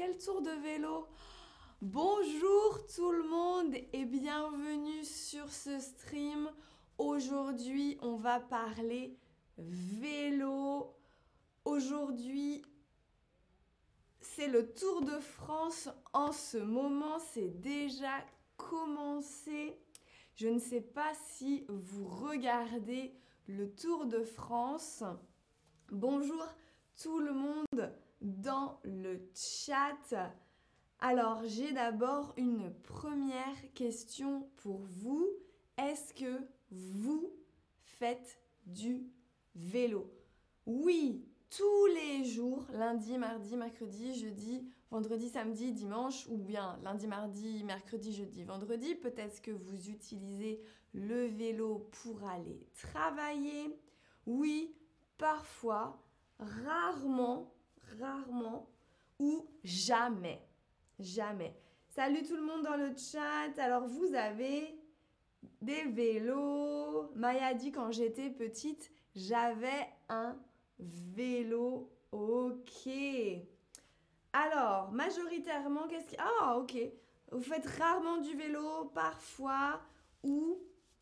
quel tour de vélo Bonjour tout le monde et bienvenue sur ce stream. Aujourd'hui, on va parler vélo. Aujourd'hui, c'est le Tour de France en ce moment, c'est déjà commencé. Je ne sais pas si vous regardez le Tour de France. Bonjour tout le monde dans le chat. Alors, j'ai d'abord une première question pour vous. Est-ce que vous faites du vélo? Oui, tous les jours, lundi, mardi, mercredi, jeudi, vendredi, samedi, dimanche, ou bien lundi, mardi, mercredi, jeudi, vendredi. Peut-être que vous utilisez le vélo pour aller travailler. Oui, parfois, rarement, rarement ou jamais. Jamais. Salut tout le monde dans le chat. Alors vous avez des vélos. Maya dit quand j'étais petite, j'avais un vélo. Ok. Alors, majoritairement, qu'est-ce qui... Ah, ok. Vous faites rarement du vélo, parfois, ou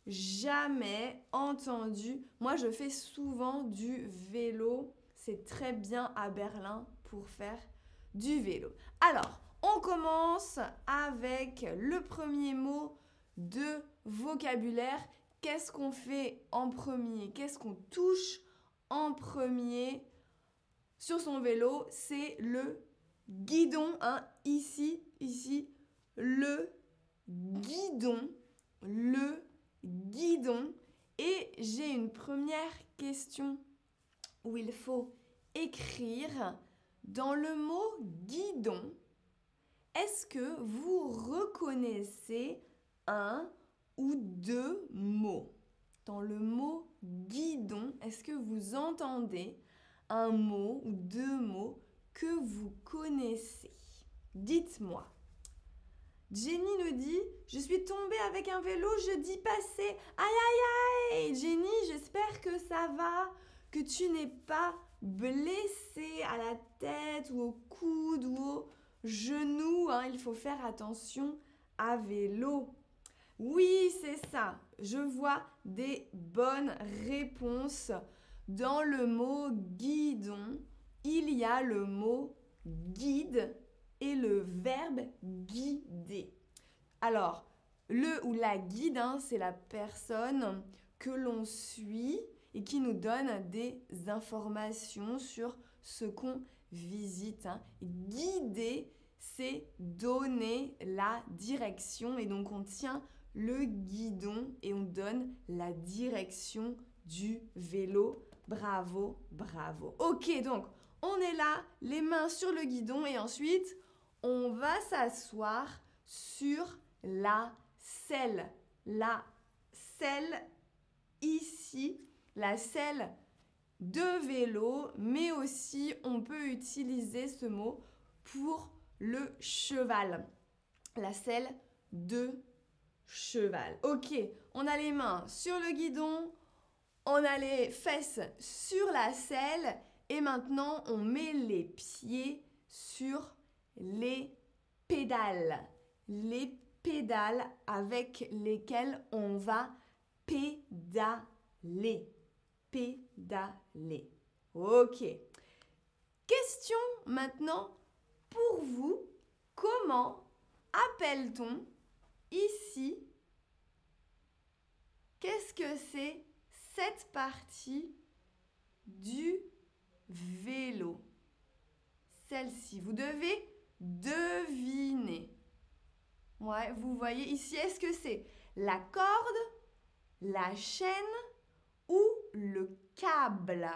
jamais entendu. Moi, je fais souvent du vélo. C'est très bien à Berlin pour faire du vélo. Alors, on commence avec le premier mot de vocabulaire. Qu'est-ce qu'on fait en premier? Qu'est-ce qu'on touche en premier sur son vélo? C'est le guidon. Hein. Ici, ici, le guidon. Le guidon. Et j'ai une première question où il faut écrire dans le mot guidon. Est-ce que vous reconnaissez un ou deux mots? Dans le mot guidon, est-ce que vous entendez un mot ou deux mots que vous connaissez? Dites-moi. Jenny nous dit Je suis tombée avec un vélo jeudi passé. Aïe aïe aïe Jenny, j'espère que ça va, tu n'es pas blessée à la tête ou au coude ou au Genoux, hein, il faut faire attention à vélo. Oui, c'est ça. Je vois des bonnes réponses. Dans le mot guidon, il y a le mot guide et le verbe guider. Alors, le ou la guide, hein, c'est la personne que l'on suit et qui nous donne des informations sur ce qu'on visite. Hein. Guider, c'est donner la direction et donc on tient le guidon et on donne la direction du vélo. Bravo, bravo. Ok, donc on est là, les mains sur le guidon et ensuite on va s'asseoir sur la selle. La selle ici, la selle de vélo, mais aussi on peut utiliser ce mot pour le cheval. La selle de cheval. Ok, on a les mains sur le guidon, on a les fesses sur la selle et maintenant on met les pieds sur les pédales. Les pédales avec lesquelles on va pédaler pédaler. Ok. Question maintenant pour vous. Comment appelle-t-on ici? Qu'est-ce que c'est cette partie du vélo? Celle-ci. Vous devez deviner. Ouais, vous voyez ici, est-ce que c'est la corde, la chaîne le câble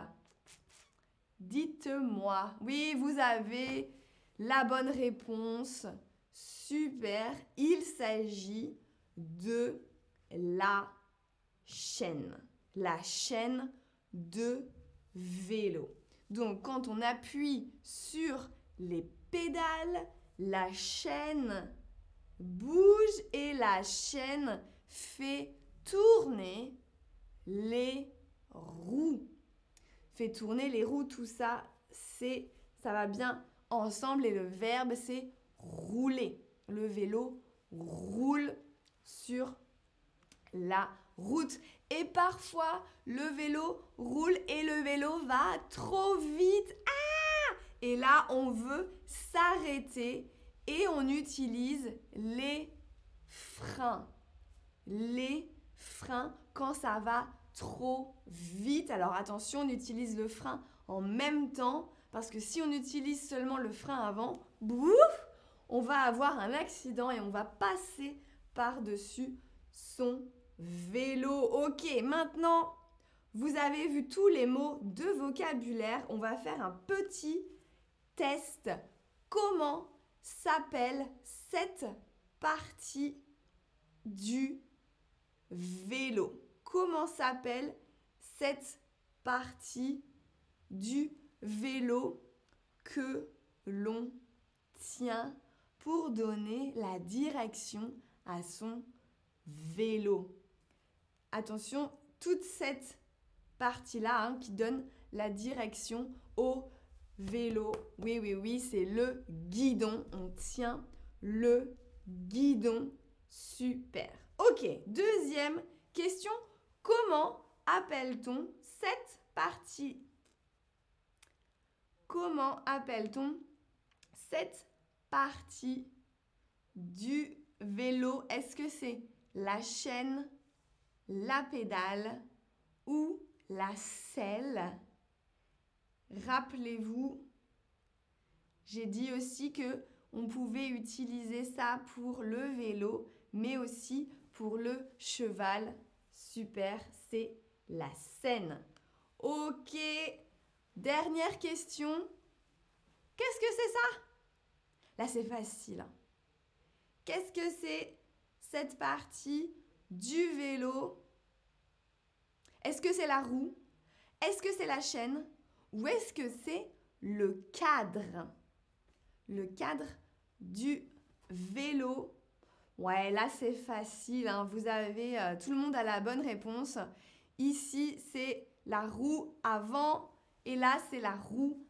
Dites-moi. Oui, vous avez la bonne réponse. Super. Il s'agit de la chaîne. La chaîne de vélo. Donc quand on appuie sur les pédales, la chaîne bouge et la chaîne fait tourner les roues. Fait tourner les roues, tout ça, c'est ça va bien ensemble et le verbe c'est rouler. Le vélo roule sur la route. Et parfois, le vélo roule et le vélo va trop vite. Ah et là, on veut s'arrêter et on utilise les freins. Les freins quand ça va trop vite. Alors attention, on utilise le frein en même temps parce que si on utilise seulement le frein avant, bouf, on va avoir un accident et on va passer par-dessus son vélo. Ok, maintenant, vous avez vu tous les mots de vocabulaire. On va faire un petit test. Comment s'appelle cette partie du vélo? Comment s'appelle cette partie du vélo que l'on tient pour donner la direction à son vélo? Attention, toute cette partie-là hein, qui donne la direction au vélo. Oui, oui, oui, c'est le guidon. On tient le guidon. Super. Ok, deuxième question. Comment appelle-t-on cette partie? Comment appelle-t-on cette partie du vélo? Est-ce que c'est la chaîne, la pédale ou la selle? Rappelez-vous, j'ai dit aussi que on pouvait utiliser ça pour le vélo, mais aussi pour le cheval. Super, c'est la scène. Ok, dernière question. Qu'est-ce que c'est ça? Là, c'est facile. Hein. Qu'est-ce que c'est cette partie du vélo? Est-ce que c'est la roue? Est-ce que c'est la chaîne? Ou est-ce que c'est le cadre? Le cadre du vélo. Ouais, là c'est facile. Hein. Vous avez, euh, tout le monde a la bonne réponse. Ici, c'est la roue avant et là, c'est la roue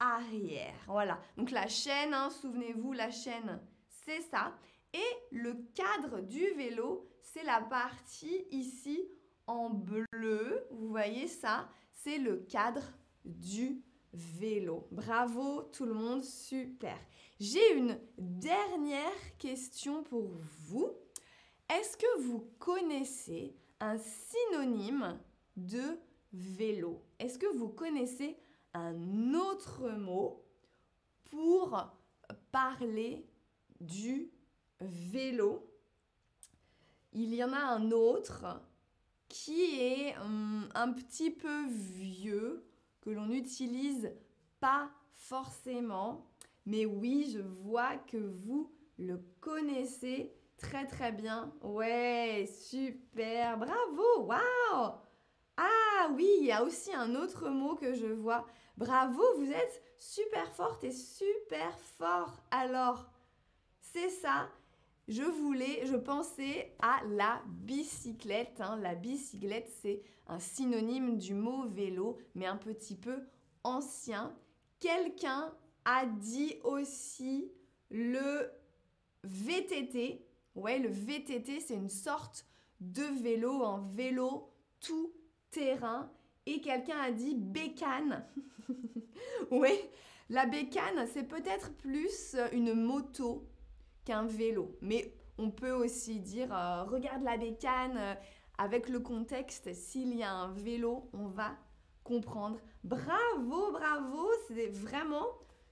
arrière. Voilà. Donc la chaîne, hein, souvenez-vous, la chaîne, c'est ça. Et le cadre du vélo, c'est la partie ici en bleu. Vous voyez ça? C'est le cadre du vélo. Bravo tout le monde, super. J'ai une dernière question pour vous. Est-ce que vous connaissez un synonyme de vélo? Est-ce que vous connaissez un autre mot pour parler du vélo? Il y en a un autre qui est hum, un petit peu vieux, l'on n'utilise pas forcément. Mais oui, je vois que vous le connaissez très très bien. Ouais, super, bravo, waouh Ah oui, il y a aussi un autre mot que je vois. Bravo, vous êtes super forte et super fort. Alors, c'est ça. Je voulais, je pensais à la bicyclette. Hein. La bicyclette, c'est un synonyme du mot vélo, mais un petit peu ancien. Quelqu'un a dit aussi le VTT. Ouais, le VTT, c'est une sorte de vélo, un vélo tout terrain. Et quelqu'un a dit bécane. oui, la bécane, c'est peut-être plus une moto qu'un vélo. Mais on peut aussi dire, euh, regarde la bécane, euh, avec le contexte, s'il y a un vélo, on va comprendre. Bravo, bravo, c'est vraiment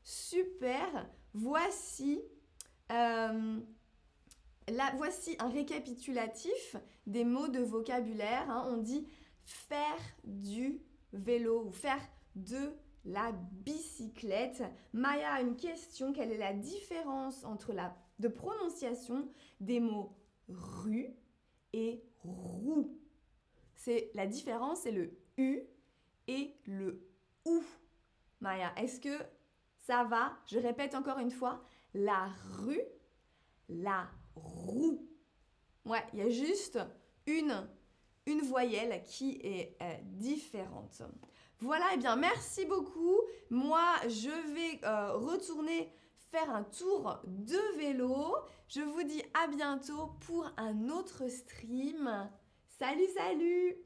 super. Voici, euh, voici un récapitulatif des mots de vocabulaire. Hein. On dit faire du vélo ou faire de la bicyclette. Maya a une question. Quelle est la différence entre la de prononciation des mots rue et roue? C'est la différence, c'est le u et le ou. Maya, est-ce que ça va? Je répète encore une fois, la rue, la roue. Ouais, il y a juste une, voyelle qui est euh, différente. Voilà, et eh bien merci beaucoup. Moi, je vais euh, retourner faire un tour de vélo. Je vous dis à bientôt pour un autre stream. Salut, salut